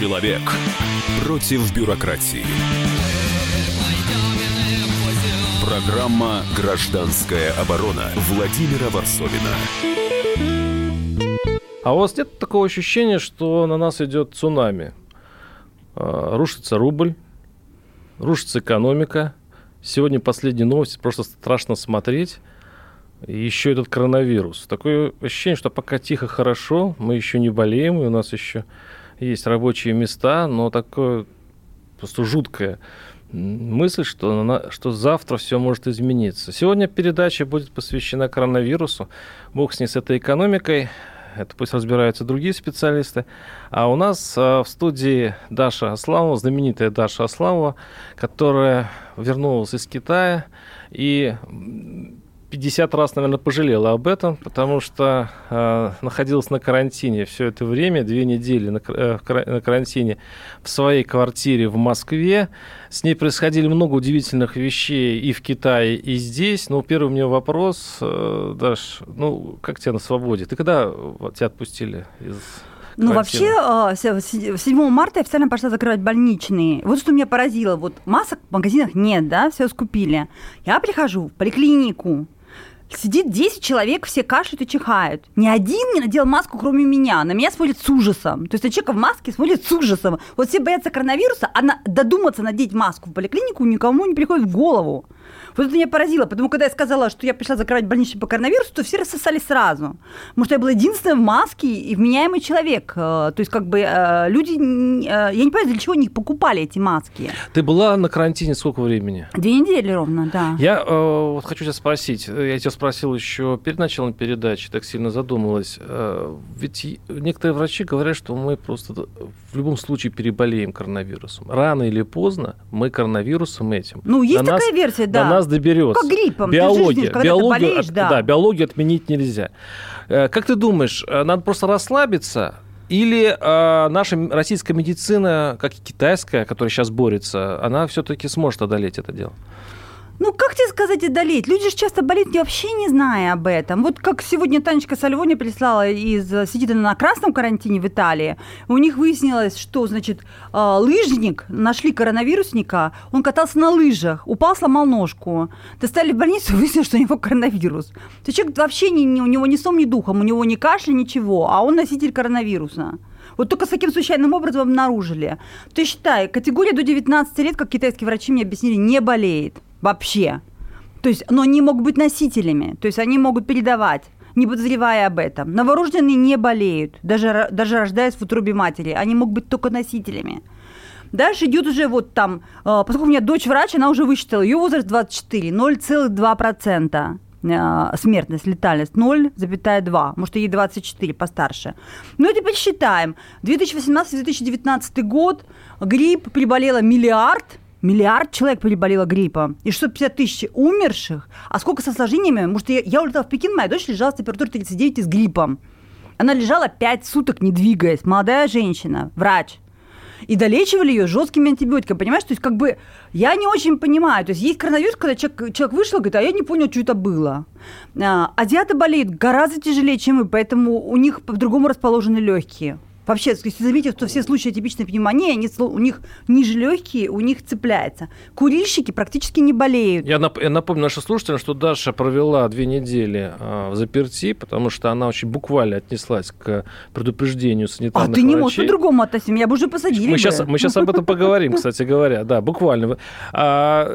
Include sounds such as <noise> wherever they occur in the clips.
Человек против бюрократии. Программа «Гражданская оборона» Владимира Варсовина. А у вас нет такого ощущения, что на нас идет цунами? А, рушится рубль, рушится экономика. Сегодня последние новости, просто страшно смотреть. И еще этот коронавирус. Такое ощущение, что пока тихо, хорошо, мы еще не болеем, и у нас еще есть рабочие места, но такое просто жуткое мысль, что, что завтра все может измениться. Сегодня передача будет посвящена коронавирусу. Бог с ней с этой экономикой. Это пусть разбираются другие специалисты. А у нас а, в студии Даша Асламова, знаменитая Даша Асламова, которая вернулась из Китая и 50 раз, наверное, пожалела об этом, потому что э, находилась на карантине все это время, две недели на, э, на карантине в своей квартире в Москве. С ней происходили много удивительных вещей и в Китае, и здесь. Но первый у меня вопрос, э, Даш, ну, как тебя на свободе? Ты когда тебя отпустили из ну, вообще, 7 а, марта официально пошла закрывать больничные. Вот что меня поразило. Вот масок в магазинах нет, да, все скупили. Я прихожу в поликлинику, Сидит 10 человек, все кашляют и чихают. Ни один не надел маску, кроме меня. На меня смотрит с ужасом. То есть на человека в маске смотрит с ужасом. Вот все боятся коронавируса, а на, додуматься надеть маску в поликлинику никому не приходит в голову. Вот это меня поразило, потому когда я сказала, что я пришла закрывать больничный по коронавирусу, то все рассосались сразу. Потому что я была единственная в маске и вменяемый человек. Э, то есть как бы э, люди, э, я не понимаю, для чего они покупали эти маски. Ты была на карантине сколько времени? Две недели ровно, да. Я э, вот хочу тебя спросить, я тебя спросил еще перед началом передачи, так сильно задумалась. Э, ведь некоторые врачи говорят, что мы просто в любом случае переболеем коронавирусом. Рано или поздно мы коронавирусом этим. Ну, есть такая нас, версия, да. До нас доберется. Как гриппом. Биология. Ты биологию, болеешь, да. да, биологию отменить нельзя. Э, как ты думаешь, э, надо просто расслабиться, или э, наша российская медицина, как и китайская, которая сейчас борется, она все-таки сможет одолеть это дело? Ну, как тебе сказать, одолеть? Люди же часто болеют, вообще не зная об этом. Вот как сегодня Танечка Сальвони прислала из... Сидит она на красном карантине в Италии. У них выяснилось, что, значит, а, лыжник, нашли коронавирусника, он катался на лыжах, упал, сломал ножку. Достали в больницу, <laughs> выяснилось, что у него коронавирус. То человек вообще не, не, у него ни сном, ни духом, у него ни кашля, ничего, а он носитель коронавируса. Вот только с таким случайным образом обнаружили. То считай, категория до 19 лет, как китайские врачи мне объяснили, не болеет вообще. То есть, но они могут быть носителями, то есть они могут передавать не подозревая об этом. Новорожденные не болеют, даже, даже рождаясь в утробе матери. Они могут быть только носителями. Дальше идет уже вот там, э, поскольку у меня дочь врач, она уже высчитала, ее возраст 24, 0,2% э, смертность, летальность 0,2, может, ей 24, постарше. Ну, теперь считаем. 2018-2019 год грипп приболело миллиард – Миллиард человек переболело гриппом. И 650 тысяч умерших. А сколько с осложнениями? Может, я, я улетала в Пекин, моя дочь лежала с температурой 39 и с гриппом. Она лежала 5 суток, не двигаясь. Молодая женщина, врач. И долечивали ее жесткими антибиотиками, понимаешь? То есть, как бы, я не очень понимаю. То есть, есть коронавирус, когда человек, человек вышел, говорит, а я не понял, что это было. А, азиаты болеют гораздо тяжелее, чем мы, поэтому у них по-другому расположены легкие. Вообще, если заметите, что все случаи атипичной пневмонии, они, у них ниже легкие, у них цепляется. Курильщики практически не болеют. Я, нап- я напомню нашим слушателям, что Даша провела две недели э, в заперти, потому что она очень буквально отнеслась к предупреждению санитарных А ты не можешь по-другому относиться, меня бы уже посадили мы бы. Сейчас, мы сейчас об этом поговорим, <laughs> кстати говоря, да, буквально. А,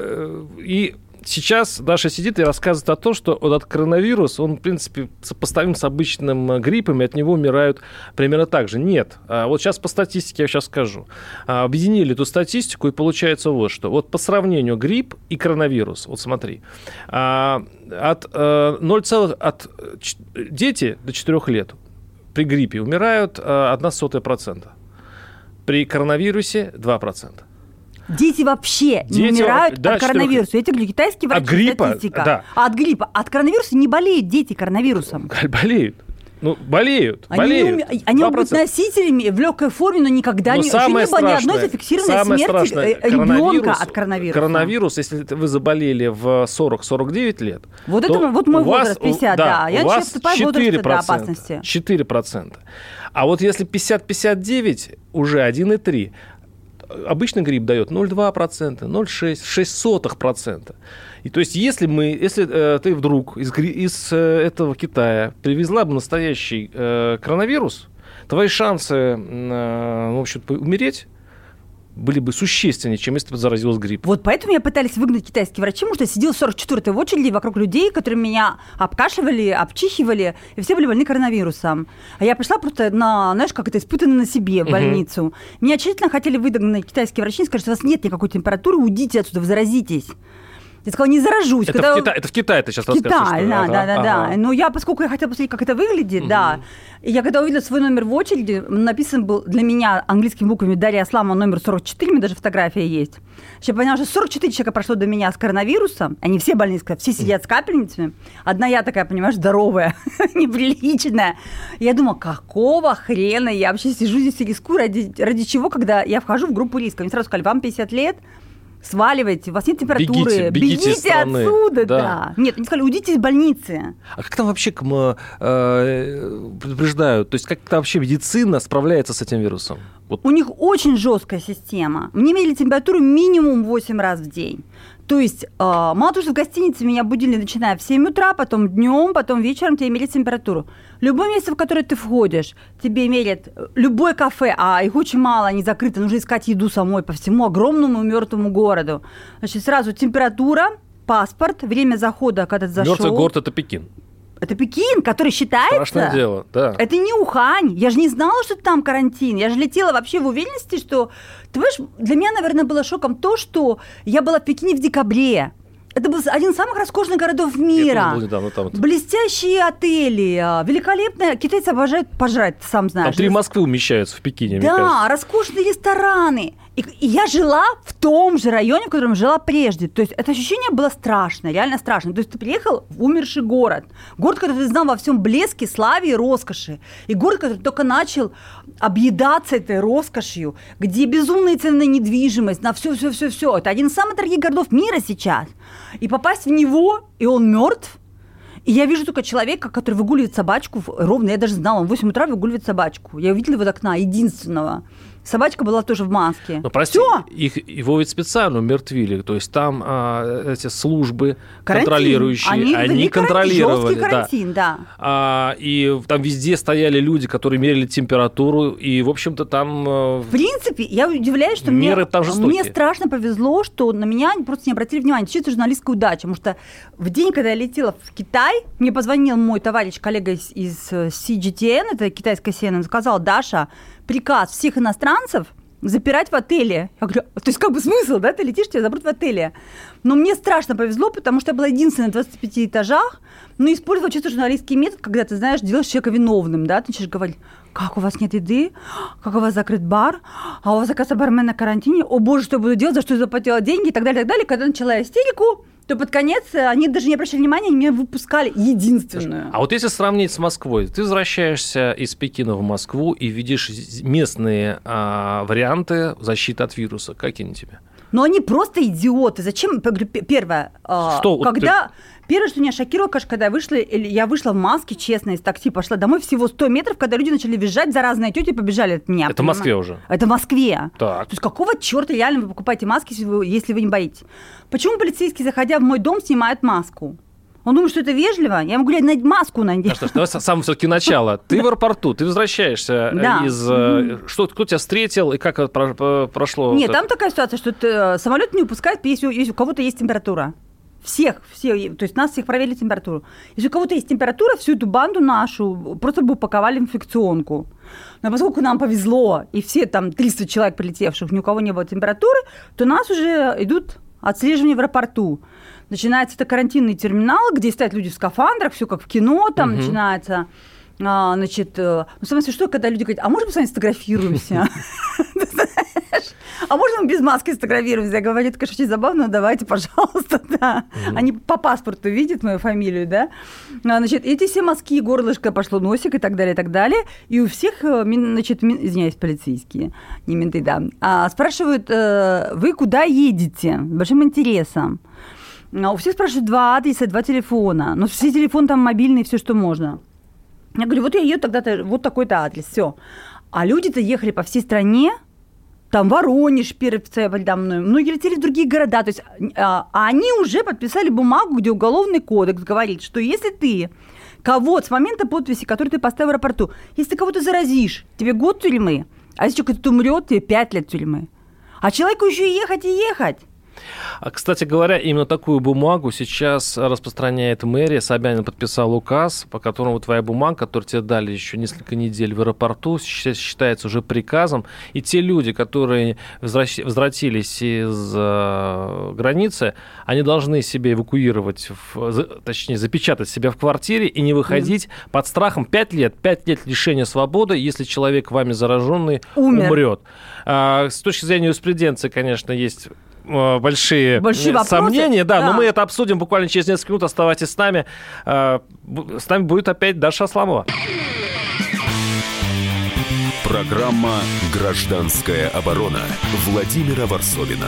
и сейчас Даша сидит и рассказывает о том, что вот этот коронавирус, он, в принципе, сопоставим с обычным э, гриппом, и от него умирают примерно так же. Нет. А вот сейчас по статистике я сейчас скажу. А, объединили эту статистику, и получается вот что. Вот по сравнению грипп и коронавирус, вот смотри, а, от 0, э, от дети до 4 лет при гриппе умирают 1 сотая процента. При коронавирусе 2%. Дети вообще Дети, не умирают да, от коронавируса. Я тебе говорю, китайские врачи, от гриппа, статистика. Да. А от гриппа. От коронавируса не болеют дети коронавирусом. Болеют. Ну, болеют, Они, болеют. не они могут быть 2%. носителями в легкой форме, но никогда Но не, еще самое не было ни одной зафиксированной смерти э, ребенка от коронавируса. Коронавирус, если вы заболели в 40-49 лет, Вот то это вот мой вас- возраст, 50, у- да. Я вас вступаю в возраст, 4%, да, опасности. 4%. А вот если 50-59, уже 1,3%. Обычный грипп дает 0,2%, 0,6%, 0,06%. И то есть, если мы, если э, ты вдруг из, из э, этого Китая привезла бы настоящий э, коронавирус, твои шансы, э, в общем, умереть были бы существеннее, чем если бы заразилась гриппом. Вот поэтому меня пытались выгнать китайские врачи, потому что я сидела 44-й в очереди вокруг людей, которые меня обкашивали, обчихивали, и все были больны коронавирусом. А я пришла просто на, знаешь, как это, испытанно на себе в больницу. Меня тщательно хотели выгнать китайские врачи и сказать, что у вас нет никакой температуры, уйдите отсюда, вы заразитесь. Я сказала, не заражусь. Это, Когда- в Кита- это в Китае ты сейчас Китай, да, да, ага, да, да. ага. Но я, поскольку я хотела посмотреть, как это выглядит, да. И я когда увидела свой номер в очереди, написан был для меня английскими буквами Дарья Асламова номер 44, у меня даже фотография есть. Я поняла, что 44 человека прошло до меня с коронавирусом, они все больные, все сидят с капельницами. Одна я такая, понимаешь, здоровая, <laughs> неприличная. Я думала, какого хрена я вообще сижу здесь и рискую, ради, ради чего, когда я вхожу в группу риска. Мне сразу сказали, вам 50 лет, сваливайте, у вас нет температуры, Бегите, бегите страны. отсюда, Да. да. Нет, они сказали, уйдите из больницы. А как там вообще э, предупреждают? То есть как там вообще медицина справляется с этим вирусом? Вот У них очень жесткая система. Мне мерили температуру минимум 8 раз в день. То есть, э, мало того, что в гостинице меня будили, начиная в 7 утра, потом днем, потом вечером тебе меряют температуру. Любое место, в которое ты входишь, тебе мерят э, любое кафе, а их очень мало, они закрыты, нужно искать еду самой по всему огромному мертвому городу. Значит, сразу температура, паспорт, время захода, когда ты зашел. мертвый город это Пекин. Это Пекин, который считается... Страшное дело, да. Это не Ухань. Я же не знала, что там карантин. Я же летела вообще в уверенности, что... Ты понимаешь, для меня, наверное, было шоком то, что я была в Пекине в декабре. Это был один из самых роскошных городов мира. был недавно там. Блестящие отели, а, великолепно. Китайцы обожают пожрать, ты сам Там знаешь. три Москвы умещаются в Пекине, Да, роскошные рестораны. И, и я жила в том же районе, в котором жила прежде. То есть это ощущение было страшное, реально страшно. То есть ты приехал в умерший город. Город, который ты знал во всем блеске, славе и роскоши. И город, который только начал объедаться этой роскошью, где безумные цены на недвижимость, на все-все-все-все. Это один из самых дорогих городов мира сейчас. И попасть в него, и он мертв, и я вижу только человека, который выгуливает собачку ровно. Я даже знала, он в 8 утра выгуливает собачку. Я увидела его из окна, единственного. Собачка была тоже в маске. Ну, прости, Всё. их, его ведь специально умертвили. То есть там а, эти службы Карантин. контролирующие, они, карантин, контролировали. да. карантин, да. А, и там везде стояли люди, которые мерили температуру, и, в общем-то, там... э, В принципе, я удивляюсь, что Меры мне, там жестокие. мне страшно повезло, что на меня просто не обратили внимания. Чисто журналистская удача, потому что в день, когда я летела в Китай, мне позвонил мой товарищ, коллега из, из э, CGTN, это китайская CNN, сказал, Даша, приказ всех иностранцев запирать в отеле. Я говорю, то есть как бы смысл, да, ты летишь, тебя запрут в отеле. Но мне страшно повезло, потому что я была единственная на 25 этажах, но использовала чисто журналистский метод, когда ты, знаешь, делаешь человека виновным, да, ты начинаешь говорить, как у вас нет еды, как у вас закрыт бар, а у вас, оказывается, бармен на карантине, о боже, что я буду делать, за что я заплатила деньги? И так далее, и так далее. Когда начала истерику, то под конец э, они даже не обращали внимания, они меня выпускали единственную. А вот если сравнить с Москвой, ты возвращаешься из Пекина в Москву и видишь местные а, варианты защиты от вируса. Какие они тебе? Но они просто идиоты. Зачем? Первое, а, Что когда... Первое, что меня шокировало, конечно, когда я вышла, я вышла в маске, честно, из такси, пошла домой всего 100 метров, когда люди начали визжать, заразные тети побежали от меня. Это в понимаешь? Москве уже. Это в Москве. Так. То есть какого черта реально вы покупаете маски, если вы, если вы не боитесь? Почему полицейский, заходя в мой дом, снимает маску? Он думает, что это вежливо? Я ему говорю, надеть маску надеть. Ну что давай с самого все-таки начала. Ты в аэропорту, ты возвращаешься э, Да. из... э, Что, кто тебя встретил и как это про- прошло? Нет, вот там это? такая ситуация, что ты, самолет не выпускает, если, если у кого-то есть температура. Всех, все, то есть нас всех проверили температуру. Если у кого-то есть температура, всю эту банду нашу просто бы упаковали инфекционку. Но поскольку нам повезло, и все там 300 человек прилетевших, ни у кого не было температуры, то нас уже идут отслеживания в аэропорту. Начинается это карантинный терминал, где стоят люди в скафандрах, все как в кино, там Мгм. начинается а, значит, э, ну, самое смешное, когда люди говорят, а можно мы с вами сфотографируемся? <laughs> А можно мы без маски сфотографируемся? Я говорю, это, конечно, очень забавно, давайте, пожалуйста, <laughs> да. Они по паспорту видят мою фамилию, да. А, Значит, эти все мазки, горлышко пошло, носик и так далее, и так далее. И у всех, э, значит, извиняюсь, полицейские, не менты, да, а, спрашивают, э, вы куда едете? С большим интересом. А у всех спрашивают два адреса, два телефона. Но все телефоны там мобильные, все, что можно. Я говорю, вот я еду тогда-то, вот такой-то адрес, все. А люди-то ехали по всей стране, там Воронеж первый передо мной, многие летели в другие города, то есть а, а они уже подписали бумагу, где уголовный кодекс говорит, что если ты кого с момента подписи, который ты поставил в аэропорту, если ты кого-то заразишь, тебе год тюрьмы, а если кто-то умрет, тебе пять лет тюрьмы. А человеку еще и ехать и ехать. А, кстати говоря, именно такую бумагу сейчас распространяет мэрия. Собянин подписал указ, по которому твоя бумага, которую тебе дали еще несколько недель в аэропорту, щ- считается уже приказом. И те люди, которые возвратились из э, границы, они должны себе эвакуировать, в- точнее, запечатать себя в квартире и не выходить под страхом 5 лет. 5 лет лишения свободы, если человек вами зараженный Умер. умрет. А, с точки зрения юриспруденции, конечно, есть большие, Большие э, вопросы. сомнения, да, но Да. мы это обсудим буквально через несколько минут. Оставайтесь с нами. Э, С нами будет опять Даша Асламова. Программа «Гражданская оборона» Владимира Варсовина.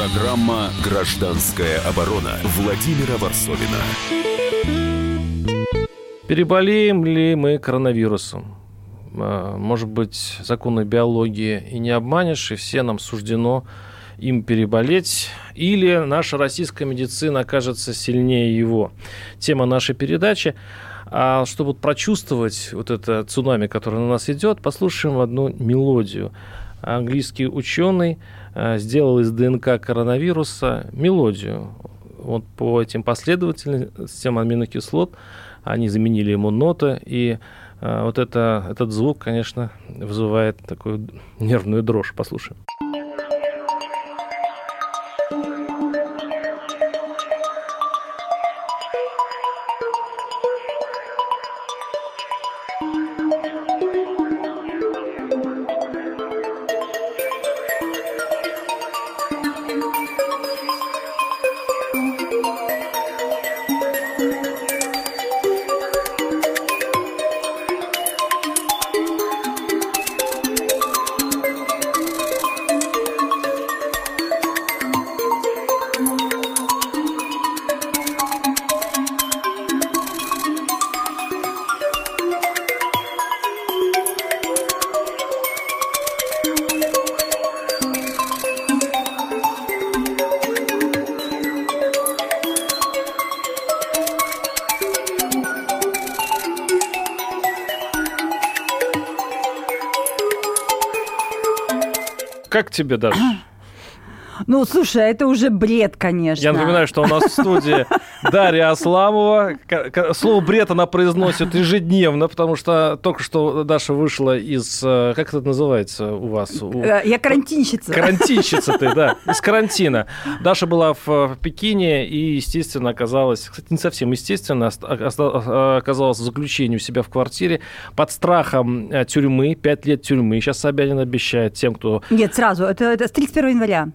Программа «Гражданская оборона» Владимира Варсовина. Переболеем ли мы коронавирусом? А, Может быть, законы биологии и не обманешь, и все нам суждено им переболеть, или наша российская медицина окажется сильнее его. Тема нашей передачи. А чтобы прочувствовать вот это цунами, которое на нас идет, послушаем одну мелодию. Английский ученый сделал из ДНК коронавируса мелодию. Вот по этим последовательностям аминокислот они заменили ему ноты, и а, вот это, этот звук, конечно, вызывает такую нервную дрожь. Послушаем. Как тебе, Даша? Ну, слушай, это уже бред, конечно. Я напоминаю, что у нас в студии Дарья Асламова. Слово «бред» она произносит ежедневно, потому что только что Даша вышла из... э, Как это называется у вас? У- Э, Я карантинщица. Карантинщица ты, да, из карантина. Даша была в, в Пекине и, естественно, оказалась, кстати, не совсем естественно, оказалась в заключении у себя в квартире под страхом э, тюрьмы, 5 лет тюрьмы. Сейчас Собянин обещает тем, кто... Нет, сразу. Это, это с 31 января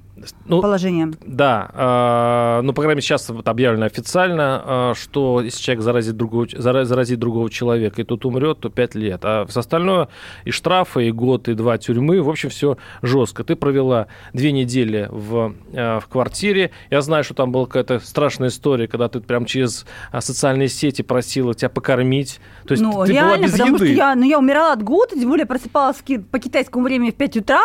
Ну, положение. да, э, ну, по крайней мере, сейчас вот объявлено официально, э, что если человек заразит другого, заразит другого человека, и тот умрет, то 5 лет. А все остальное и штрафы, и год, и два тюрьмы, в общем, все жестко. Ты провела две недели в, э, в квартире. Я знаю, что там была какая-то страшная история, когда ты прям через социальные сети просила тебя покормить. То есть ну, ты реально, была без потому еды. что я, ну, я умирала от голода, тем более просыпалась по китайскому времени в 5 утра,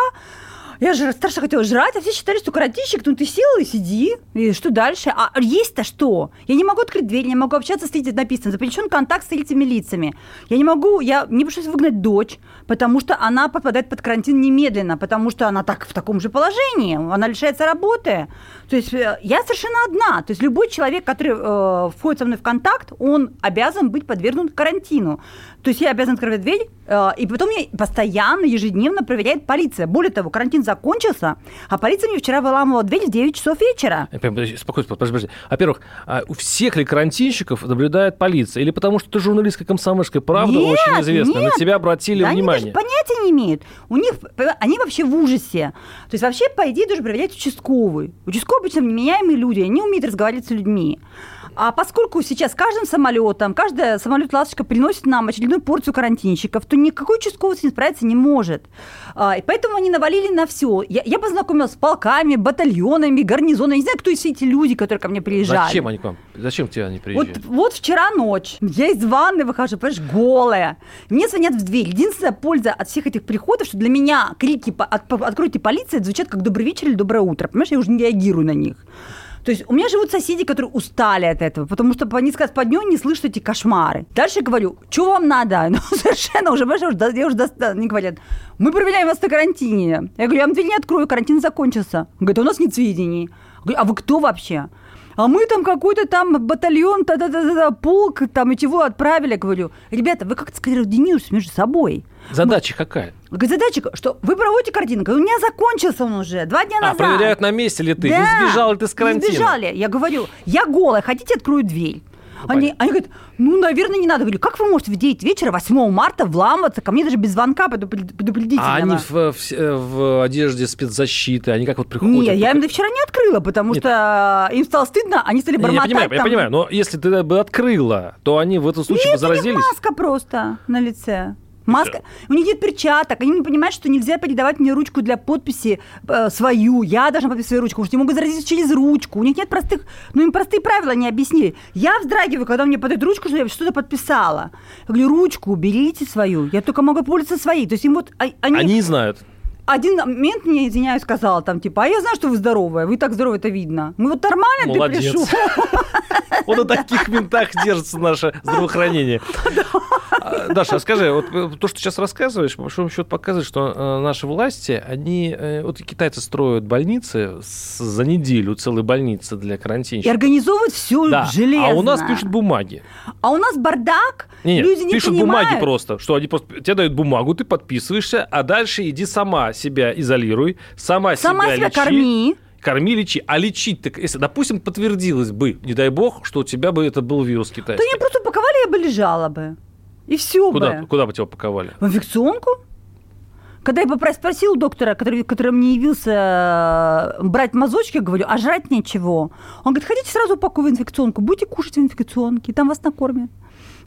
Я же страшно хотела жрать, а все считали, что карантинщик, ну ты сел и сиди, и что дальше? А есть-то что? Я не могу открыть дверь, я не могу общаться с третьим, написано, запрещен контакт с третьими лицами. Я не могу, я мне пришлось выгнать дочь, потому что она попадает под карантин немедленно, потому что она так в таком же положении, она лишается работы. То есть э, я совершенно одна. То есть любой человек, который э, входит со мной в контакт, он обязан быть подвергнут карантину. То есть я обязан открывать дверь, э, и потом меня постоянно, ежедневно проверяет полиция. Более того, карантин закончился, а полиция мне вчера выламывала дверь в 9 часов вечера. Спокойно, подожди, подожди. Во-первых, а у всех ли карантинщиков наблюдает полиция? Или потому что ты журналистка комсомольской правды Нет, очень известна, на нет. тебя обратили Да они внимание? даже понятия не имеют. У них, они вообще в ужасе. То есть вообще, по идее, должен проверять участковый. Участковый обычно вменяемые люди, они умеют разговаривать с людьми. А поскольку сейчас каждым самолетом, каждая самолет-ласточка приносит нам очередную порцию карантинщиков, то никакой участковый с ним справиться не может. А, и поэтому они навалили на все. Я, я познакомилась с полками, батальонами, гарнизонами. Я не знаю, кто все эти люди, которые ко мне приезжали. Зачем они к вам? Зачем тебе они Вот, приезжают? вот вчера ночь, я из ванны выхожу, понимаешь, голая. Мне звонят в дверь. Единственная польза от всех этих приходов, что для меня крики «Откройте полиция» звучат как «Добрый вечер» или «Доброе утро». Понимаешь, я уже не реагирую на них. То есть у меня живут соседи, которые устали от этого, потому что по несколько раз по дню не слышат эти кошмары. Дальше говорю, что вам надо? <laughs> Ну, совершенно уже, понимаешь, я уже, я уже доста- Они говорят, мы проверяем вас на карантине. Я говорю, я вам дверь не открою, карантин закончился. Он говорит, «А у нас нет сведений. Я говорю, а вы кто вообще? А мы там какой-то там батальон, та -та -та -та -та, полк, там и чего отправили. Говорю, ребята, вы как-то скоординируйтесь между собой. Задача какая? Говорит, задача, что вы проводите. Говорю, у меня закончился он уже, два дня А, назад. проверяют, на месте ли ты? Да, Не сбежал ли ты с не карантина? сбежали. Я говорю, я голая, хотите, открою дверь? Они, они говорят, ну, наверное, не надо. Я говорю, как вы можете в 9 вечера, 8 марта, вламываться ко мне даже без звонка предупред- предупредительного? А они в, в- в одежде спецзащиты, они как вот приходят? Нет, я им до вчера не открыла, потому Нет. что им стало стыдно, они стали Не, Я бормотать. понимаю, я там. понимаю, но если ты бы открыла, то они в этом случае Нет, заразились? маска просто на лице. Маска. У них нет перчаток. Они не понимают, что нельзя передавать мне ручку для подписи э, свою. Я должна подписать свою ручку, потому что не могут заразиться через ручку. У них нет простых... Ну, им простые правила не объяснили. Я вздрагиваю, когда мне подают ручку, что я что-то подписала. Я говорю, ручку уберите свою. Я только могу пользоваться своей. То есть им вот... а- Они, Они не знают. Один момент мне, извиняюсь, сказала там, типа, а я знаю, что вы здоровая. Вы и так здорово это видно. Мы вот нормально Молодец. ты пришел. Вот на таких винтах держится наше здравоохранение. <laughs> А, Даша, а скажи, вот э, то, что сейчас рассказываешь, по большому счету показывает, что э, наши власти, они, э, вот и китайцы строят больницы за неделю, целые больницы для И карантинщиков. организовывают все Да, железно. а у нас пишут бумаги. А у нас бардак, Не, люди не пишут понимают. бумаги просто, что они просто тебе дают бумагу, ты подписываешься, а дальше иди сама себя изолируй, сама, Сама себя лечи. корми. Корми, лечи. А лечить, так, если, допустим, подтвердилось бы, не дай бог, что у тебя бы это был вирус китайский. они просто упаковали, я бы лежала бы. И все Куда, бы. куда бы тебя упаковали? В инфекционку? Когда я спросила у доктора, который, который мне явился э, брать мазочки, я говорю, а жрать нечего. Он говорит, хотите сразу упаковывать в инфекционку, будете кушать в инфекционке, там вас накормят.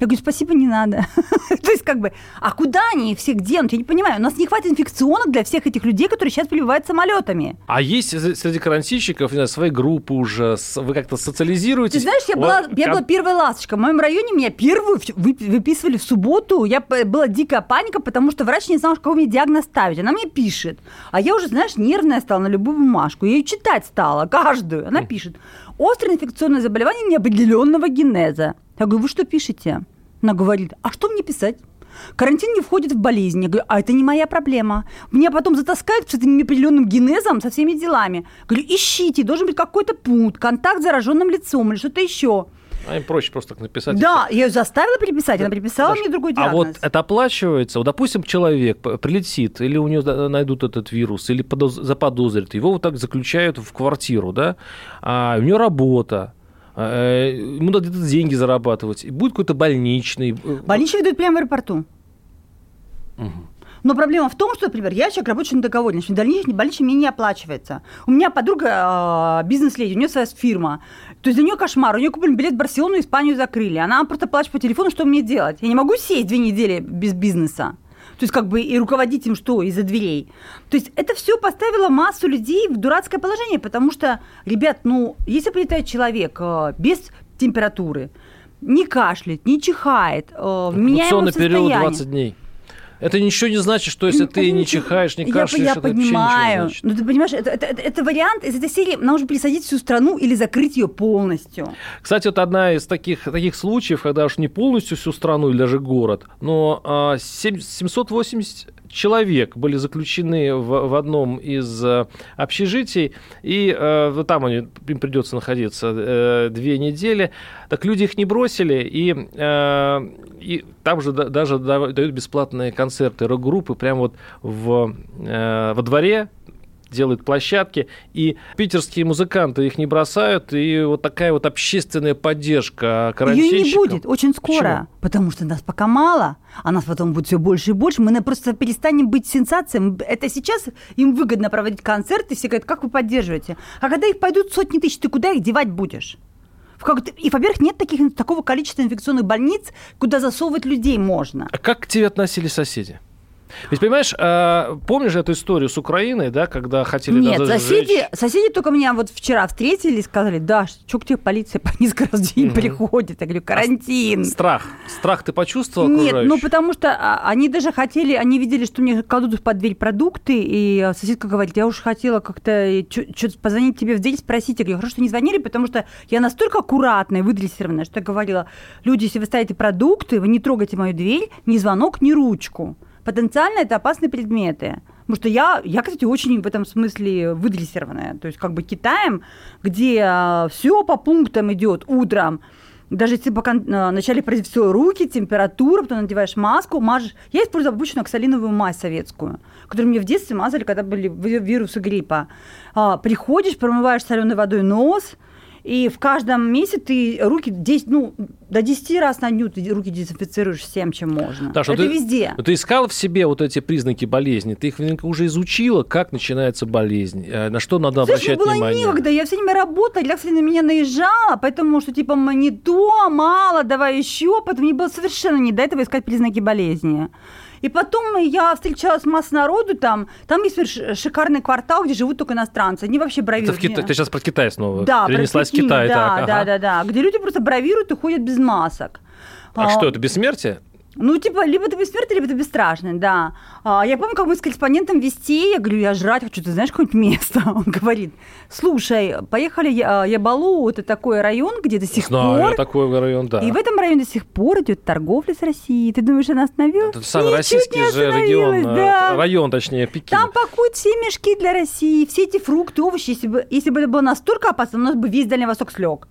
Я говорю, спасибо, не надо. <laughs> То есть, как бы, а куда они их все денут? Я не понимаю. У нас не хватит инфекционок для всех этих людей, которые сейчас прибывают самолетами. А есть среди карантинщиков, не знаю, свои группы уже, вы как-то социализируетесь? Ты знаешь, я была, я была первая ласточка. В моем районе меня первую выписывали в субботу. Я была дикая паника, потому что врач не знал, какой мне диагноз ставить. Она мне пишет. А я уже, знаешь, нервная стала на любую бумажку. Я ее читать стала, каждую. Она пишет. Острое инфекционное заболевание неопределенного генеза. Я говорю, вы что пишете? Она говорит, а что мне писать? Карантин не входит в болезнь. Я говорю, а это не моя проблема. Меня потом затаскают с этим неопределенным генезом, со всеми делами. Говорю, ищите, должен быть какой-то пункт, контакт с зараженным лицом или что-то еще. А им проще просто так написать. Да, я ее заставила переписать, она переписала Даш, мне другой А диагноз. вот это оплачивается. Вот, допустим, человек прилетит, или у него найдут этот вирус, или подоз- заподозрят, его вот так заключают в квартиру, да, а у него работа, ему надо где-то деньги зарабатывать, и будет какой-то больничный. э, Больничный дают прямо в аэропорту. Но проблема в том, что, например, я человек работающий на договоре, значит, дальнейший больничный мне не оплачивается. У меня подруга э, бизнес-леди, у нее своя фирма. То есть для нее кошмар. У нее купили билет в Барселону, Испанию закрыли. Она просто плачет по телефону, что мне делать. Я не могу сесть две недели без бизнеса. То есть как бы и руководить им что из-за дверей. То есть это все поставило массу людей в дурацкое положение, потому что, ребят, ну, если прилетает человек э, без температуры, не кашляет, не чихает, э, меняемом Инкубационный период состоянии. 20 дней. Это ничего не значит, что если ты не чихаешь, не кашляешь, я, это вообще ничего не понимаю. значит. Ну, ты понимаешь, это, это- это- вариант из этой серии, нам нужно пересадить всю страну или закрыть ее полностью. Кстати, вот одна из таких, таких случаев, когда уж не полностью всю страну или даже город, но а, семь- 780 человек были заключены в, в одном из э, общежитий, и э, там они, им придется находиться э, две недели. Так люди их не бросили, и, э, и там же да- даже дают бесплатные концерты рок-группы прямо вот в, э, во дворе делают площадки, и питерские музыканты их не бросают, и вот такая вот общественная поддержка Ее карантинщиков. не будет очень скоро, Почему? потому что нас пока мало, а нас потом будет все больше и больше. Мы просто перестанем быть сенсацией. Это сейчас им выгодно проводить концерты, все говорят, как вы поддерживаете. А когда их пойдут сотни тысяч, ты куда их девать будешь? И, во-первых, нет таких, такого количества инфекционных больниц, куда засовывать людей можно. А как к тебе относились соседи? Ведь, понимаешь, а, помнишь эту историю с Украиной, да, когда хотели Нет, даже соседи, сжечь? соседи только меня вот вчера встретили и сказали, Даш, что к тебе полиция по <laughs> несколько раз в день Мгм. приходит? Я говорю, карантин. Страх. Страх ты почувствовал Нет, ну потому что а, они даже хотели, они видели, что мне кладут под дверь продукты, и а, соседка говорит, я уж хотела как-то что-то позвонить тебе в дверь, спросить. Я говорю, хорошо, что не звонили, потому что я настолько аккуратная, выдрессированная, что я говорила, люди, если вы ставите продукты, вы не трогайте мою дверь, ни звонок, ни ручку. Потенциально это опасные предметы. Потому что я, я, кстати, очень в этом смысле выдрессированная. То есть как бы Китаем, где все по пунктам идет утром, даже если пока а, вначале все руки, температура, потом надеваешь маску, мажешь. Я использую обычную оксалиновую мазь советскую, которую мне в детстве мазали, когда были ви- вирусы гриппа. А, приходишь, промываешь соленой водой нос, и в каждом месяце ты руки 10, ну, до 10 раз на дню ты руки дезинфицируешь всем, чем можно. Даша, Это ты- везде. Ты искал в себе вот эти признаки болезни? Ты их уже изучила, как начинается болезнь, э, на что надо Знаешь, мне обращать было внимание? некогда, я все время работала, Илья, кстати, на меня наезжала, поэтому что типа «М, не то, мало, давай еще, поэтому мне было совершенно не до этого искать признаки болезни. И потом я встречалась с массой народу там, там есть шикарный квартал, где живут только иностранцы, они вообще Это бравируют. в Кита- Ты сейчас про Китай снова Да, перенеслась в Пекин, Китай. да, так, да, ага. да, да, где люди просто бравируют и ходят без масок. А что, это бессмертие? Ну, типа, либо ты бессмертный, либо ты бесстрашный, да. А, я помню, как мы с корреспондентом вести, я говорю, я жрать хочу, ты знаешь какое-нибудь место? <laughs> Он говорит, слушай, поехали, я, Ябалу, это такой район, где до сих Знаю, пор... такой район, да. И в этом районе до сих пор идет торговля с Россией. Ты думаешь, она остановилась? Это самый российский же регион, э, да. район, точнее, Пекин. Там пакуют все мешки для России, все эти фрукты, овощи. Если бы, если бы это было настолько опасно, у нас бы весь Дальний Восток слег.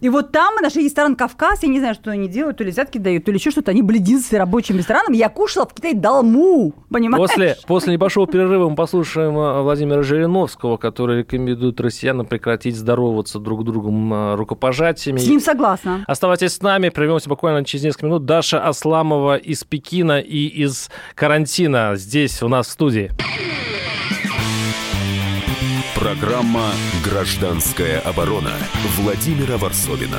И вот там мы нашли ресторан «Кавказ», я не знаю, что они делают, то ли взятки дают, то ли еще что-то. Они были единственным рабочим рестораном. Я кушала в Китае долму, понимаешь? После, после небольшого перерыва мы послушаем э, Владимира Жириновского, который рекомендует россиянам прекратить здороваться друг с другом э, рукопожатиями. С ним согласна. Оставайтесь с нами, прервемся буквально через несколько минут. Даша Асламова из Пекина и из карантина здесь у нас в студии. Программа «Гражданская оборона» Владимира Варсовина.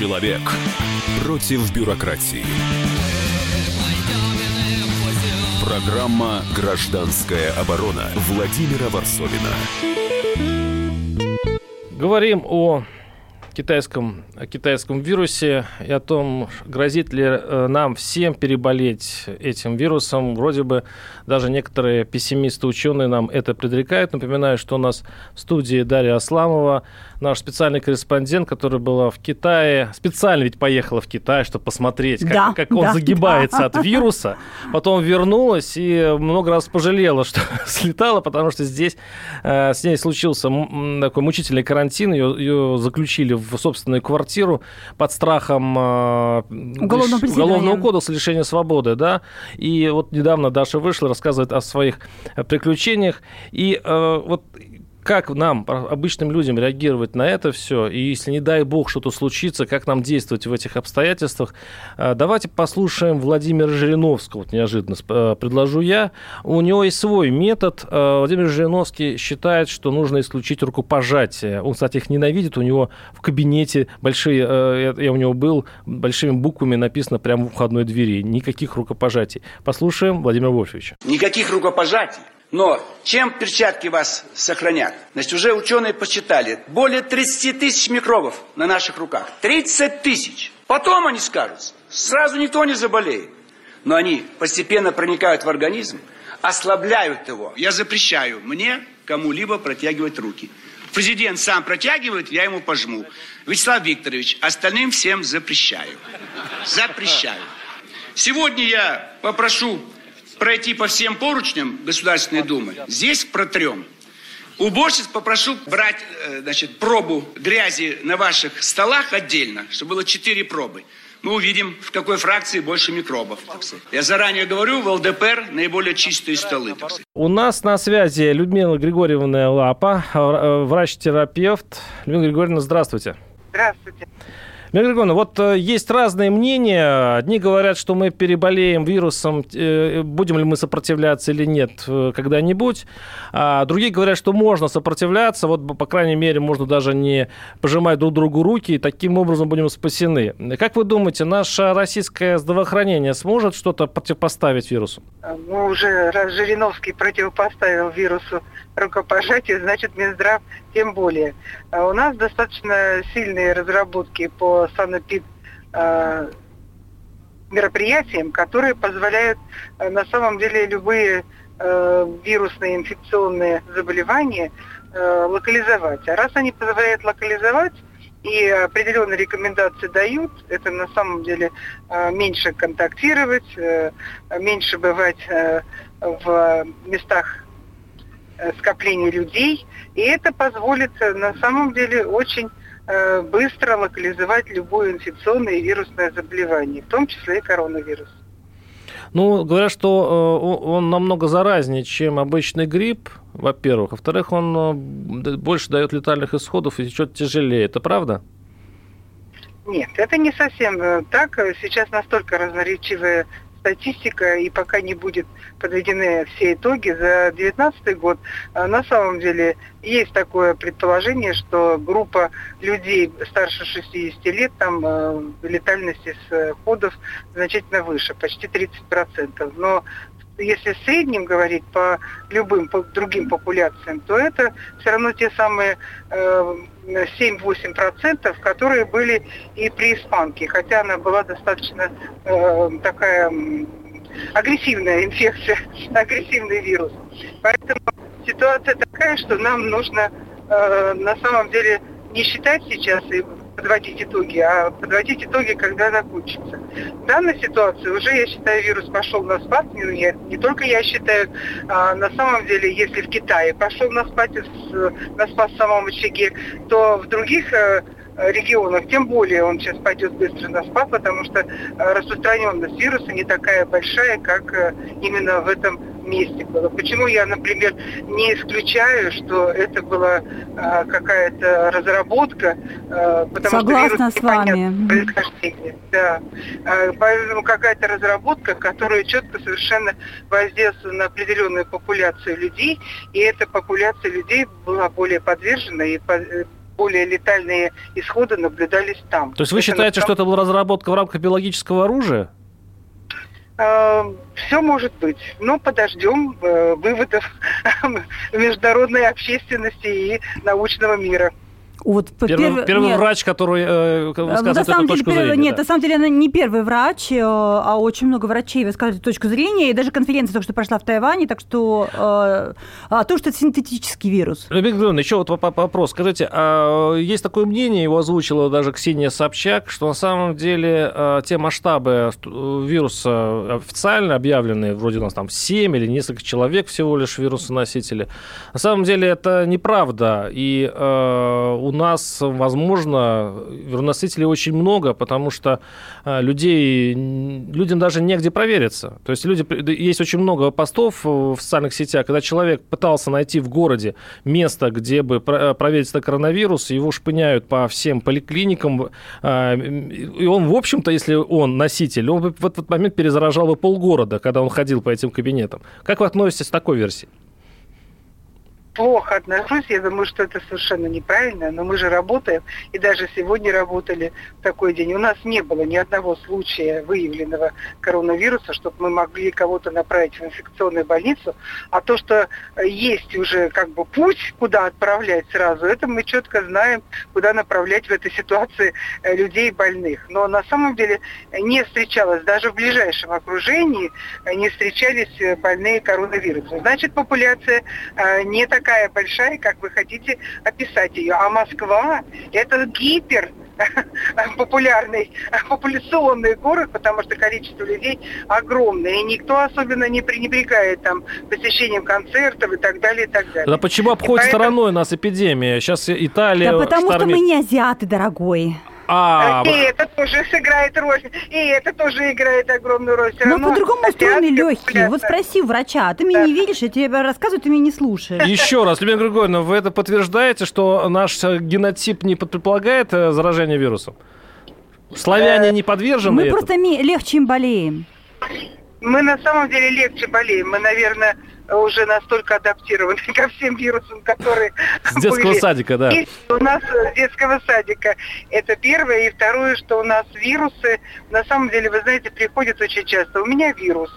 Человек против бюрократии. Программа «Гражданская оборона» Владимира Варсовина. Говорим о китайском, о китайском вирусе и о том, грозит ли э, нам всем переболеть этим вирусом. Вроде бы даже некоторые пессимисты, ученые нам это предрекают. Напоминаю, что у нас в студии Дарья Асламова, наш специальный корреспондент, который была в Китае, специально ведь поехала в Китай, чтобы посмотреть, как, Да, как он да, загибается да. от вируса. Потом вернулась и много раз пожалела, <laughs> что слетала, потому что здесь э, с ней случился такой мучительный карантин. Ее, ее заключили в собственную квартиру под страхом э, Уголовного лиш- уголовного кодекса лишения свободы, да. И вот недавно Даша вышла, рассказывает о своих э, приключениях. И э, вот как нам, обычным людям, реагировать на это все, и если, не дай бог, что-то случится, как нам действовать в этих обстоятельствах, э, давайте послушаем Владимира Жириновского, вот неожиданно э, предложу я. У него есть свой метод. Владимир Жириновский считает, что нужно исключить рукопожатие. Он, кстати, их ненавидит, у него в кабинете большие, я у него был, большими буквами написано прямо в входной двери, никаких рукопожатий. Послушаем Владимира Вольфовича. Никаких рукопожатий. Но чем перчатки вас сохранят? Значит, уже ученые посчитали, более 30 тысяч микробов на наших руках. 30 тысяч. Потом они скажут, сразу никто не заболеет. Но они постепенно проникают в организм, ослабляют его. Я запрещаю мне кому-либо протягивать руки. Президент сам протягивает, я ему пожму. Вячеслав Викторович, остальным всем запрещаю. Запрещаю. Сегодня я попрошу пройти по всем поручням Государственной Думы, здесь протрем. Уборщиц попрошу брать э, значит, пробу грязи на ваших столах отдельно, чтобы было четыре пробы. Мы увидим, в какой фракции больше микробов. Я заранее говорю, в ЛДПР наиболее чистые столы. У нас на связи Людмила Григорьевна Лапа, э, врач-терапевт. Людмила Григорьевна, здравствуйте. Здравствуйте. Григорьевна, вот э, есть разные мнения. Одни говорят, что мы переболеем вирусом, э, будем ли мы сопротивляться или нет э, когда-нибудь. А другие говорят, что можно сопротивляться, вот, по крайней мере, можно даже не пожимать друг другу руки, и таким образом будем спасены. Как вы думаете, наше российское здравоохранение сможет что-то противопоставить вирусу? Ну, уже раз Жириновский противопоставил вирусу рукопожатие, значит, Минздрав тем более. А у нас достаточно сильные разработки по санэпид э, мероприятиям, которые позволяют э, на самом деле любые вирусные инфекционные заболевания локализовать. А раз они позволяют локализовать, и определенные рекомендации дают, это на самом деле меньше контактировать, меньше бывать в местах Э, скопление людей, и это позволит э, на самом деле очень э, быстро локализовать любое инфекционное и вирусное заболевание, в том числе и коронавирус. Ну, говорят, что он намного заразнее, чем обычный грипп, во-первых. Во-вторых, он больше дает летальных исходов и что-то тяжелее. Это правда? Нет, это не совсем так. Сейчас настолько разноречивая статистика, и пока не будет подведены все итоги за 2019 год, а на самом деле есть такое предположение, что группа людей старше 60 лет, там э, летальность из ходов значительно выше, почти 30%. Но если в среднем говорить по любым по другим популяциям, то это все равно те самые э, 7-8%, которые были и при испанке, хотя она была достаточно э, такая агрессивная инфекция, <laughs> агрессивный вирус. Поэтому ситуация такая, что нам нужно э, на самом деле не считать сейчас и подводить итоги, а подводить итоги, когда закончится. В данной ситуации уже, я считаю, вирус пошел на спад. Не, не, не только я считаю, а на самом деле, если в Китае пошел на спад, на спад в самом очаге, то в других э, регионах, тем более он сейчас пойдет быстро на спад, потому что э, распространенность вируса не такая большая, как э, именно в этом месте было. Почему я, например, не исключаю, что это была а, какая-то разработка, а, потому Согласна что с вами. происхождения. Да. А, поэтому какая-то разработка, которая четко совершенно воздействует на определенную популяцию людей, и эта популяция людей была более подвержена и более летальные исходы наблюдались там. То есть вы это считаете, что это была разработка в рамках биологического оружия? Эм, Все может быть. Но подождем э, выводов <laughs> международной общественности и научного мира. Вот первый, перв... первый врач, который э, э высказывает эту точку деле, зрения. Нет, да. на самом деле она не первый врач, э, а очень много врачей высказывают точку зрения, и даже конференция только что прошла в Тайване, так что э, а то, что это синтетический вирус. Любовь Григорьевна, еще вот вопрос. Скажите, а есть такое мнение, его озвучила даже Ксения Собчак, что на самом деле э, те масштабы вируса официально объявленные, вроде у нас там 7 или несколько человек всего лишь вирусоносители, на самом деле это неправда, и э, у нас, возможно, вирусоносителей очень много, потому что э, людей, людям даже негде провериться. То есть люди, есть очень много постов в социальных сетях, когда человек пытался найти в городе место, где бы проверить на коронавирус, его шпыняют по всем поликлиникам, и он, в общем-то, если он носитель, он в этот момент перезаражал бы полгорода, когда он ходил по этим кабинетам. Как вы относитесь к такой версии? Плохо отношусь, я думаю, что это совершенно неправильно, но мы же работаем, и даже сегодня работали в такой день. У нас не было ни одного случая выявленного коронавируса, чтобы мы могли кого-то направить в инфекционную больницу, а то, что есть уже как бы путь, куда отправлять сразу, это мы четко знаем, куда направлять в этой ситуации э, людей больных. Но на самом деле не встречалось, даже в ближайшем окружении э, не встречались э, больные коронавирусом. Значит, популяция не такая такая большая, как вы хотите описать ее. А Москва – это гипер <laughs> популярный, популяционный город, потому что количество людей огромное, и никто особенно не пренебрегает там посещением концертов и так далее, и так далее. Да почему обходит поэтому... стороной нас эпидемия? Сейчас Италия... Да потому штормит... что мы не азиаты, дорогой. А, и это тоже сыграет роль, и это тоже играет огромную роль. Все Но по-другому устроены легкие. Вот спроси у врача, а ты меня да. не видишь, я тебе рассказываю, ты меня не слушаешь. Еще раз, Любина Григорьевна, вы это подтверждаете, что наш генотип не предполагает э, заражение вирусом? Славяне не подвержены Мы этому? просто легче им болеем. Мы на самом деле легче болеем. Мы, наверное, уже настолько адаптированы <laughs> ко всем вирусам, которые С детского были. садика, да. И у нас с детского садика. Это первое. И второе, что у нас вирусы, на самом деле, вы знаете, приходят очень часто. У меня вирус.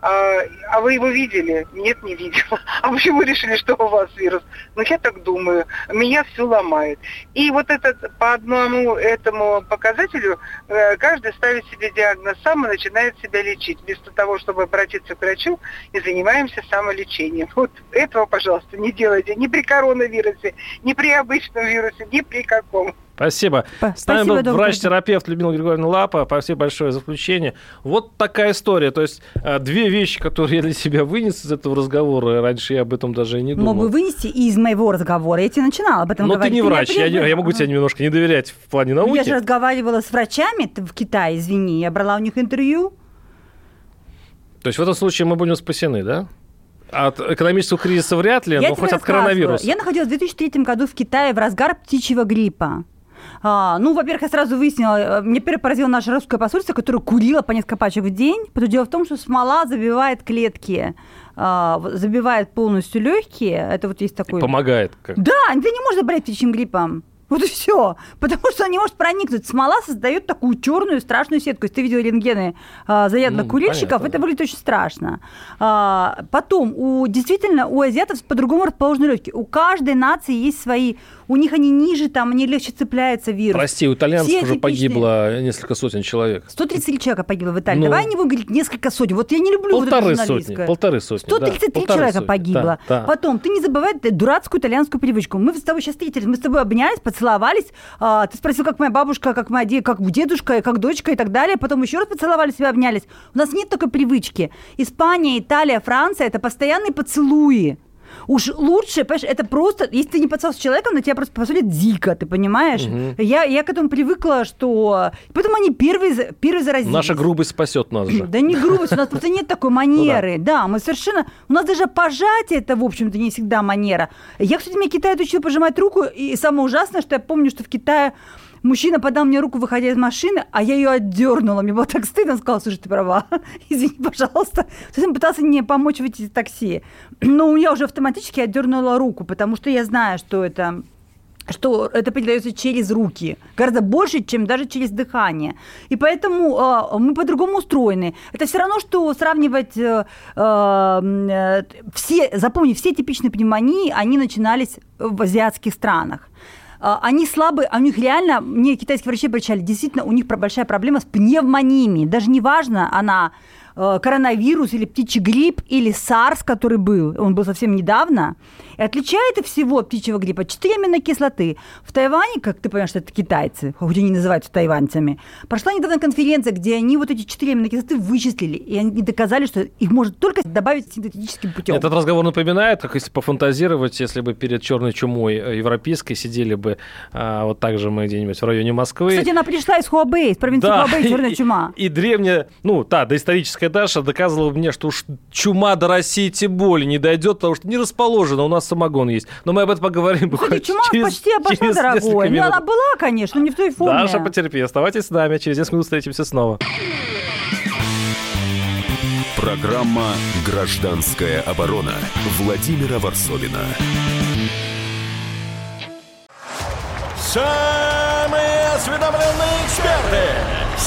А, а вы его видели? Нет, не видела. <laughs> А почему решили, что у вас вирус? Ну, я так думаю. Меня все ломает. И вот этот, по одному этому показателю э, каждый ставит себе диагноз сам и начинает себя лечить. Вместо того, чтобы обратиться к врачу и занимаемся самолечением. Вот этого, пожалуйста, не делайте ни при коронавирусе, ни при обычном вирусе, ни при каком. Спасибо. С нами был врач-терапевт Людмила Григорьевна Лапа. Спасибо большое за включение. Вот такая история. То есть э, две вещи, которые я для себя вынес из этого разговора. Раньше я об этом даже и не думал. Мог бы вынести из моего разговора. Я тебе начинала об этом Но говорить. ты не врач. Я, я могу тебе немножко не доверять в плане науки. Я же разговаривала с врачами в Китае, извини. Я брала у них интервью. То есть в этом случае мы будем спасены, да? От экономического кризиса вряд ли, я но хоть от коронавируса. Я находилась в 2003 году в Китае в разгар птичьего гриппа. А, ну, во-первых, я сразу выяснила, э, мне первое поразило наше русское посольство, которое курило по несколько пачек в день. Потому дело в том, что смола забивает клетки а, забивает полностью легкие. Это вот есть такой... Помогает. Как... Да, ты не можешь заболеть птичьим гриппом. Вот и все. Потому что она не может проникнуть. Смола создает такую черную страшную сетку. Если ты видел рентгены а, заядлых ну, курильщиков, понятно, это да. выглядит очень страшно. А, потом, у, действительно, у азиатов по-другому расположены легкие. У каждой нации есть свои у них они ниже, там они легче цепляются вирус. Прости, у итальянцев Все уже погибло несколько сотен человек. 133 человека погибло в Италии. Ну, Давай не говорить несколько сотен. Вот я не люблю полторы вот сотни, полторы сотни. 133 да, человека сотни. погибло. Да, да. Потом, ты не забывай дурацкую итальянскую привычку. Мы с тобой сейчас встретились, мы с тобой обнялись, поцеловались. А, ты спросил, как моя бабушка, как моя как дедушка, как дочка и так далее. Потом еще раз поцеловали себя, обнялись. У нас нет такой привычки. Испания, Италия, Франция – это постоянные поцелуи. Уж лучше, понимаешь, это просто, если ты не поцеловался с человеком, на тебя просто посмотрят дико, ты понимаешь? Угу. Я, я к этому привыкла, что... Поэтому они первые, первые заразились. Наша грубость спасет нас же. Да не грубость, у нас просто нет такой манеры. <laughs> Ну, да. да, мы совершенно... У нас даже пожатие это, в общем-то, не всегда манера. Я, кстати, меня Китай учил пожимать руку, и самое ужасное, что я помню, что в Китае Мужчина подал мне руку, выходя из машины, а я ее отдернула. Мне было так стыдно. Он сказал, слушай, ты права. <laughs> Извини, пожалуйста. То есть он пытался мне помочь выйти из такси. Но я уже автоматически отдернула руку, потому что я знаю, что это что это передается через руки, гораздо больше, чем даже через дыхание. И поэтому э, мы по-другому устроены. Это все равно, что сравнивать э, э, все, запомни, все типичные пневмонии, они начинались в азиатских странах. А, они слабые, а у них реально, мне китайские врачи обращали, действительно, у них большая проблема с пневмониями. Даже неважно, она э, коронавирус или птичий грипп или SARS, который был, он был совсем недавно, И отличает их всего от птичьего гриппа 4 аминокислоты. В Тайване, как ты понимаешь, что это китайцы, хоть они называются тайваньцами, прошла недавно конференция, где они вот эти 4 аминокислоты вычислили, и они доказали, что их можно только добавить синтетическим путем. Этот разговор напоминает, как если пофантазировать, если бы перед черной чумой э, европейской сидели бы а, вот так же мы где-нибудь в районе Москвы. Кстати, она пришла из Хуабэй, из провинции Да, Хуабэй, черная и- чума. И, древняя, ну, та, доисторическая Даша доказывала мне, что уж чума до России тем более не дойдет, потому что не расположена, у нас самогон есть. Но мы об этом поговорим Кстати, буквально чума через- почти обошла, через дорогой. Ну, она была, конечно, но не в той форме. Даша, потерпи, оставайтесь с нами, через несколько минут встретимся снова. Программа «Гражданская оборона» Владимира Варсовина. Самые осведомленные эксперты,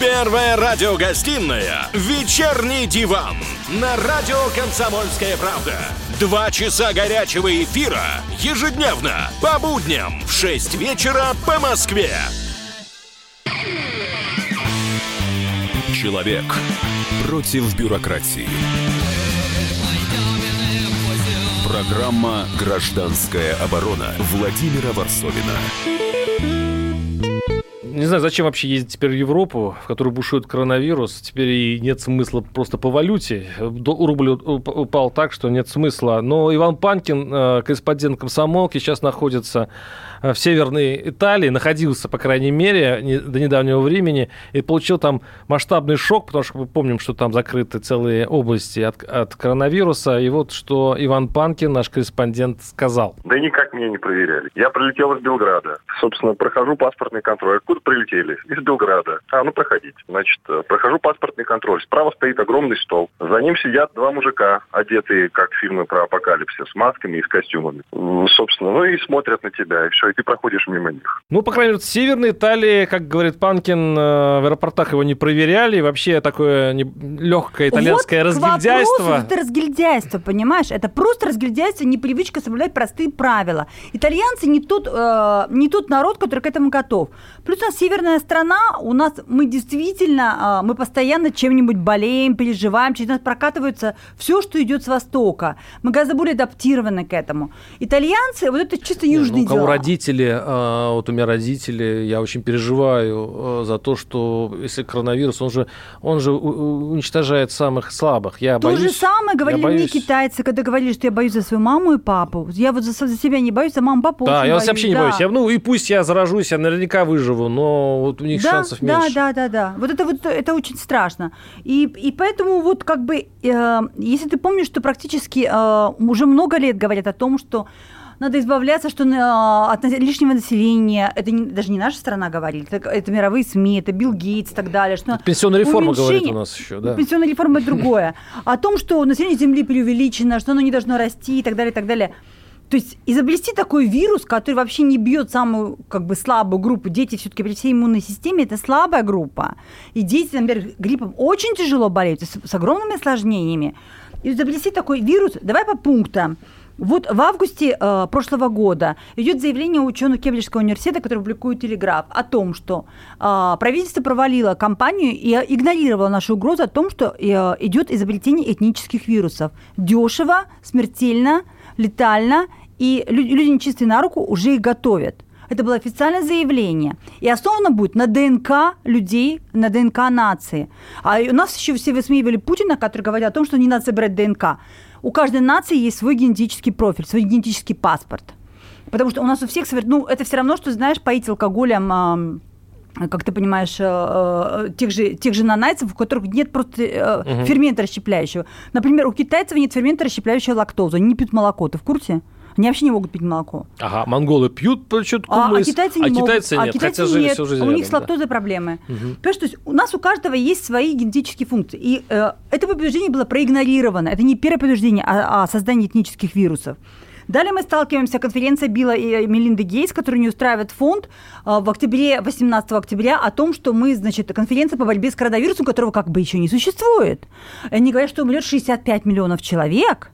Первая радиогостинная «Вечерний диван» на радио «Комсомольская правда». Два часа горячего эфира ежедневно по будням в 6 вечера по Москве. Человек против бюрократии. Программа «Гражданская оборона» Владимира Варсовина. Не знаю, зачем вообще ездить теперь в Европу, в которой бушует коронавирус. Теперь и нет смысла просто по валюте. Рубль уп- упал так, что нет смысла. Но Иван Панкин, э, корреспондент комсомолки, сейчас находится в Северной Италии, находился, по крайней мере, до недавнего времени, и получил там масштабный шок, потому что мы помним, что там закрыты целые области от, от коронавируса. И вот что Иван Панкин, наш корреспондент, сказал. Да никак меня не проверяли. Я прилетел из Белграда. Собственно, прохожу паспортный контроль. Откуда прилетели? Из Белграда. А, ну проходите. Значит, э, прохожу паспортный контроль. Справа стоит огромный стол. За ним сидят два мужика, одетые, как фильмы про апокалипсис, с масками и с костюмами. Собственно, ну и смотрят на тебя, и все, ты проходишь мимо них. Ну, по крайней мере, в Северной Италии, как говорит Панкин, э, в аэропортах его не проверяли. И вообще такое легкое итальянское вот разгильдяйство. вопросу, это разгильдяйство, понимаешь? Это просто разгильдяйство, непривычка соблюдать простые правила. Итальянцы не тот, э, не тот народ, который к этому готов. Плюс у нас северная страна, у нас мы действительно, э, мы постоянно чем-нибудь болеем, переживаем, через нас прокатывается все, что идет с Востока. Мы гораздо более адаптированы к этому. Итальянцы, вот это чисто Не, ну, дела. Родители, э, вот у меня родители, я очень переживаю э, за то, что если коронавирус, он же, он же уничтожает самых слабых. Я То боюсь, же самое говорили мне боюсь. китайцы, когда говорили, что я боюсь за свою маму и папу. Я вот за, за себя не боюсь, за маму и папу Да, я боюсь. вообще не да. боюсь. Я, ну и пусть я заражусь, я наверняка выживу, но вот у них да, шансов да, меньше. Да, да, да. Вот это вот это очень страшно. И, и поэтому вот как бы, э, если ты помнишь, что практически э, уже много лет говорят о том, что надо избавляться что, э, от лишнего населения. Это не- даже не наша страна говорит, это, это мировые СМИ, это Билл Гейтс и так далее. Что Пенсионная реформа уменьшение- говорит у нас еще, да. Пенсионная реформа это другое. О том, что население Земли преувеличено, что оно не должно расти и так далее, и так далее. То есть изобрести такой вирус, который вообще не бьет самую как бы слабую группу, дети все-таки при всей иммунной системе это слабая группа. И дети, например, гриппом очень тяжело болеют, с, с огромными осложнениями. И изобрести такой вирус, давай по пунктам. Вот в августе э, прошлого года идет заявление ученых Кембриджского университета, который публикует Телеграф, о том, что э, правительство провалило кампанию и э, игнорировало нашу угрозу о том, что э, идет изобретение этнических вирусов. Дешево, смертельно, летально, и лю- люди нечистые на руку уже их готовят. Это было официальное заявление. И основано будет на ДНК людей, на ДНК нации. А у нас еще все высмеивали Путина, который говорил о том, что не надо собирать ДНК. У каждой нации есть свой генетический профиль, свой генетический паспорт. Потому что у нас у всех, ну, это все равно, что, знаешь, поить алкоголем как ты понимаешь, э, э, тех же, тех же нанайцев, у которых нет просто Мгм. фермента расщепляющего. Например, у китайцев нет фермента расщепляющего лактозу. Они не пьют молоко. Ты в курсе? Они вообще не могут пить молоко. Ага, монголы пьют что-то А, а китайцы не а могут. китайцы а нет, китайцы хотя жили нет. всю жизнь У них с да. лактозой проблемы. Мгм. Понимаешь, то есть у нас у каждого есть свои генетические функции. И э, это предупреждение было проигнорировано. Это не первое предупреждение о, о создании этнических вирусов. Далее мы сталкиваемся, конференция Билла и Мелинды Гейтс, которую не устраивает фонд а, в октябре, 18 октября, о том, что мы, значит, конференция по борьбе с коронавирусом, которого как бы еще не существует. Они говорят, что умрет 65 миллионов человек –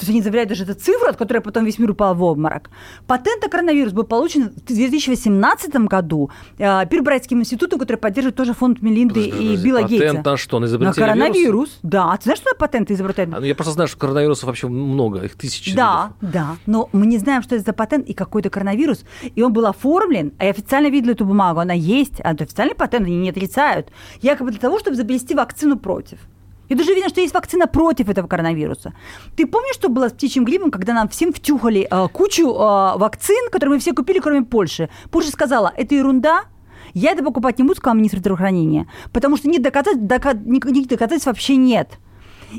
то есть они заявляют даже эту цифру, от которой потом весь мир упал в обморок. Патент на коронавирус был получен в 2018 году э, Пирбрайтским институтом, который поддерживает тоже фонд Мелинды Подожди, и подожди. Билла Патент Гейтса. на что? На На изобретение коронавирус. вируса? Да. А ты знаешь, что патенты изобретают? А, ну, Я просто знаю, что коронавирусов вообще много, их тысячи. Да, да, но мы не знаем, что это за патент и какой-то коронавирус. И он был оформлен, а я официально видела эту бумагу, она есть, а это официальный патент, они не отрицают, якобы для того, чтобы изобрести вакцину против. И даже видно, что есть вакцина против этого коронавируса. Ты помнишь, что было с птичьим гриппом, когда нам всем втюхали э, кучу э, вакцин, которые мы все купили, кроме Польши? Польша сказала, это ерунда, я это покупать не буду, сказал министр здравоохранения, потому что нет доказательств, дока- никаких доказательств вообще нет.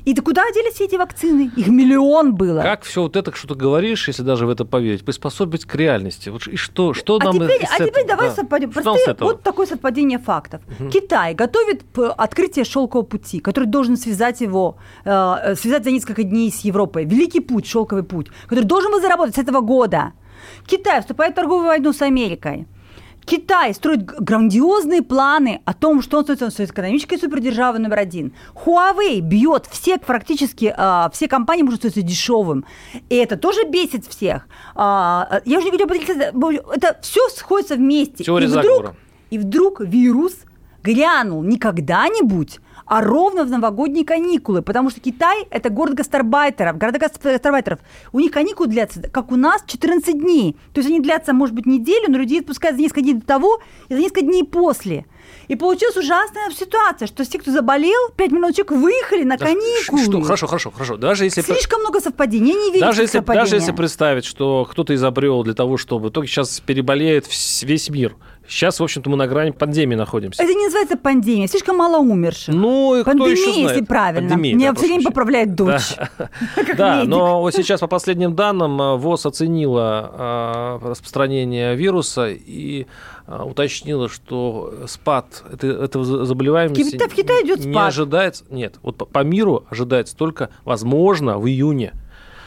И ты куда делись все эти вакцины? Их миллион было. Как все вот это, что ты говоришь, если даже в это поверить, приспособить к реальности? Вот и что, что А нам теперь, а теперь давай Да. совпадем. Простые- вот такое совпадение фактов. Китай готовит открытие шелкового пути, который должен связать его, э, э, связать за несколько дней с Европой. Великий путь, шелковый путь, который должен был заработать с этого года. Китай вступает в торговую войну с Америкой. Китай строит грандиозные планы о том, что он становится экономической супердержавой номер один. Huawei бьет все практически а, все компании может становиться дешевым. И это тоже бесит всех. А, я уже не говорю это все сходится вместе. Теория и вдруг, заговора. и вдруг вирус грянул не когда-нибудь, а ровно в новогодние каникулы, потому что Китай – это город гастарбайтеров, города гастарбайтеров. У них каникулы длятся, как у нас, 14 дней. То есть они длятся, может быть, неделю, но людей отпускают за несколько дней до того и за несколько дней после. И получилась ужасная ситуация, что все, кто заболел, 5 миллионов человек выехали на каникулы. Что, хорошо, хорошо, хорошо. Даже если... Слишком много совпадений, я не верю Даже если, совпадения. даже если представить, что кто-то изобрел для того, чтобы... Только сейчас переболеет весь мир. Сейчас, в общем-то, мы на грани пандемии находимся. Это не называется пандемия, слишком мало умерших. Ну, и кто Пандемия, еще знает? если правильно. Пандемия, Меня да, все время поправляет дочь. <laughs> Да, но вот сейчас по последним данным э, ВОЗ оценила э, распространение вируса и уточнила, что спад это- этого за- заболеваемости В Кита- в Китае идет не спад. ожидается. Нет, вот по миру ожидается только, возможно, в июне.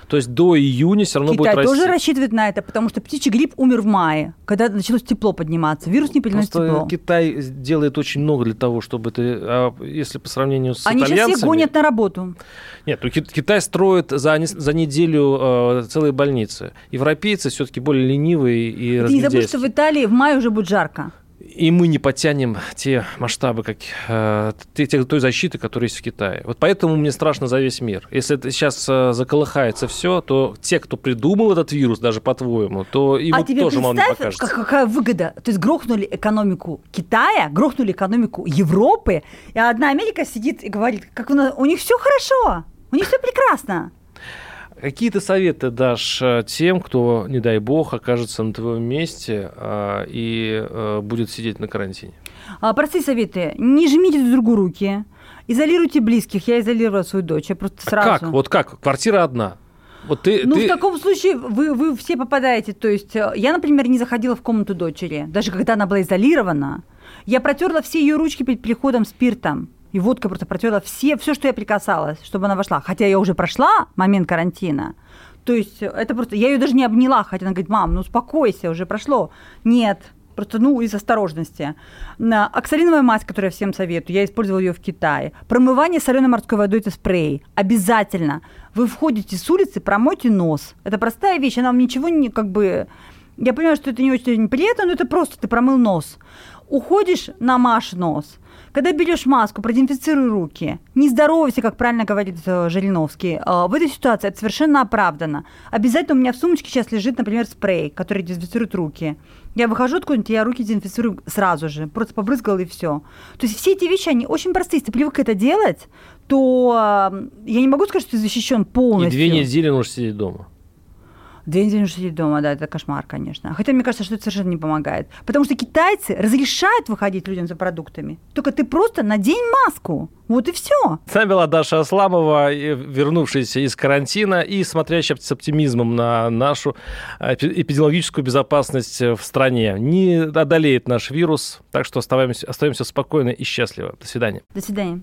То есть до июня все равно Китай будет расти. тоже рассчитывает на это, потому что птичий грипп умер в мае, когда началось тепло подниматься. Вирус не переносит Просто тепло. Китай делает очень много для того, чтобы это, а если по сравнению с Они сейчас итальянцами... все гонят на работу. Нет, ну, Ки- Китай строит за, за неделю э, целые больницы. Европейцы все-таки более ленивые и Ты не забудь, что в Италии в мае уже будет жарко. И мы не потянем те масштабы, как, э, те- те- той защиты, которая есть в Китае. Вот поэтому мне страшно за весь мир. Если это сейчас э, заколыхается все, то те, кто придумал этот вирус, даже по-твоему, то им а вот тебе тоже мало не покажется. как- какая выгода. То есть грохнули экономику Китая, грохнули экономику Европы, и одна Америка сидит и говорит, как у, нас- у них все хорошо, у них все прекрасно. Какие ты советы дашь э, тем, кто, не дай бог, окажется на твоем месте а, и э, будет сидеть на карантине? А, простые советы. Не жмите друг другу руки. Изолируйте близких. Я изолировала свою дочь. Я просто сразу... Как? Вот как? Квартира одна. Вот ты, Ну, ты- в таком случае вы, вы все попадаете. То есть э, я, например, не заходила в комнату дочери, даже когда она была изолирована. Я протерла все ее ручки перед переходом спиртом. И водка просто протерла все, все, что я прикасалась, чтобы она вошла. Хотя я уже прошла момент карантина. То есть э, это просто... Я ее даже не обняла, хотя она говорит, мам, ну успокойся, уже прошло. Нет, Просто, ну, из осторожности. Оксалиновая мазь, которую я всем советую, я использовала ее в Китае. Промывание соленой морской водой – это спрей. Обязательно. Вы входите с улицы, промойте нос. Это простая вещь, она вам ничего не, как бы... Я понимаю, что это не очень приятно, но это просто ты промыл нос. Уходишь, намажь нос. Когда берешь маску, продезинфицируй руки. Не здоровайся, как правильно говорит э, Жириновский. Э, В этой ситуации это совершенно оправдано. Обязательно у меня в сумочке сейчас лежит, например, спрей, который дезинфицирует руки. Я выхожу откуда-нибудь, я руки дезинфицирую сразу же. Просто побрызгала и все. То есть все эти вещи, они очень простые. Если ты привык это делать, то э, я не могу сказать, что ты защищен И полностью. две недели нужно сидеть дома. Две недели нужно сидеть дома, да, это кошмар, конечно. Хотя мне кажется, что это совершенно не помогает. Потому что китайцы разрешают выходить людям за продуктами. Только ты просто надень маску. Вот и все. С нами была Даша Асламова, вернувшаяся из карантина и смотрящая с оптимизмом на нашу эпи- эпидемиологическую безопасность в стране. Не одолеет наш вирус, так что оставаемся, остаемся спокойны и счастливы. До свидания. До свидания.